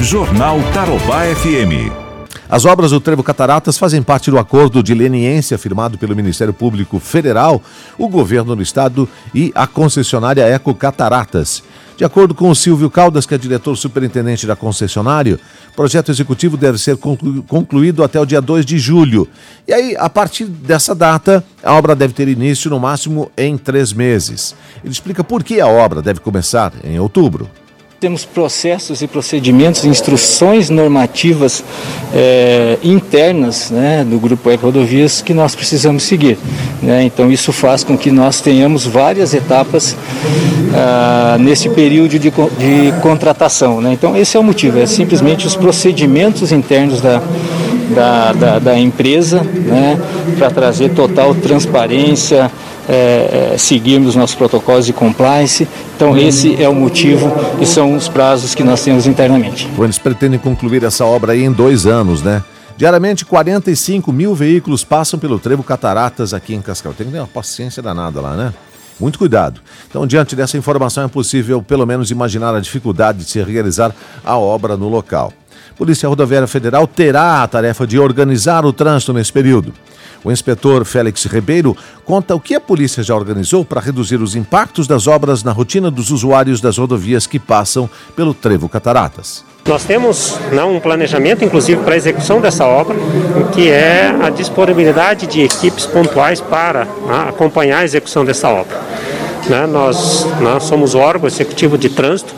Jornal Tarobá FM. As obras do Trevo Cataratas fazem parte do acordo de leniência firmado pelo Ministério Público Federal, o governo do estado e a concessionária Eco Cataratas. De acordo com o Silvio Caldas, que é diretor superintendente da concessionária, o projeto executivo deve ser concluído até o dia 2 de julho. E aí, a partir dessa data, a obra deve ter início no máximo em três meses. Ele explica por que a obra deve começar em outubro. Temos processos e procedimentos, instruções normativas é, internas né, do Grupo Eco Rodovias que nós precisamos seguir. Né? Então, isso faz com que nós tenhamos várias etapas ah, nesse período de, de contratação. Né? Então, esse é o motivo, é simplesmente os procedimentos internos da, da, da, da empresa né, para trazer total transparência, é, é, seguirmos nossos protocolos de compliance. Então, esse é o motivo e são os prazos que nós temos internamente. Eles pretendem concluir essa obra aí em dois anos, né? Diariamente, 45 mil veículos passam pelo Trevo Cataratas aqui em Cascavel. Tem que ter uma paciência danada lá, né? Muito cuidado. Então, diante dessa informação, é possível, pelo menos, imaginar a dificuldade de se realizar a obra no local. Polícia Rodoviária Federal terá a tarefa de organizar o trânsito nesse período. O inspetor Félix Ribeiro conta o que a polícia já organizou para reduzir os impactos das obras na rotina dos usuários das rodovias que passam pelo Trevo Cataratas. Nós temos um planejamento, inclusive, para a execução dessa obra, que é a disponibilidade de equipes pontuais para né, acompanhar a execução dessa obra. Né, nós, nós somos órgão executivo de trânsito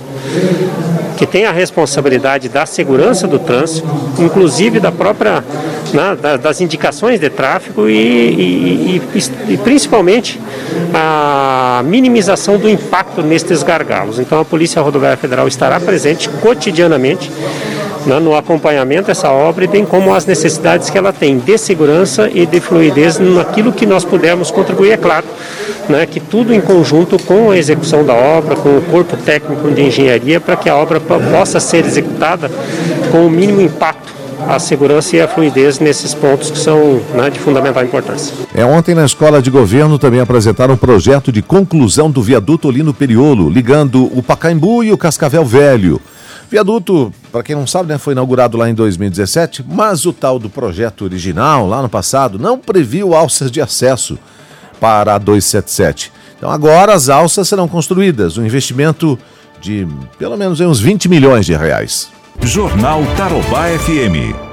que tem a responsabilidade da segurança do trânsito, inclusive da própria né, das indicações de tráfego e, e, e, e, principalmente a minimização do impacto nestes gargalos. Então a Polícia Rodoviária Federal estará presente cotidianamente né, no acompanhamento dessa obra, bem como as necessidades que ela tem de segurança e de fluidez naquilo que nós pudermos contribuir, é claro, né, que tudo em conjunto com a execução da obra, com o corpo técnico de engenharia, para que a obra possa ser executada com o mínimo impacto a segurança e a fluidez nesses pontos que são né, de fundamental importância. É, ontem na Escola de Governo também apresentaram um projeto de conclusão do viaduto Olino Periolo, ligando o Pacaembu e o Cascavel Velho. Viaduto, para quem não sabe, né, foi inaugurado lá em 2017, mas o tal do projeto original, lá no passado, não previu alças de acesso para a 277. Então agora as alças serão construídas, um investimento de pelo menos uns 20 milhões de reais. Jornal Tarobá FM.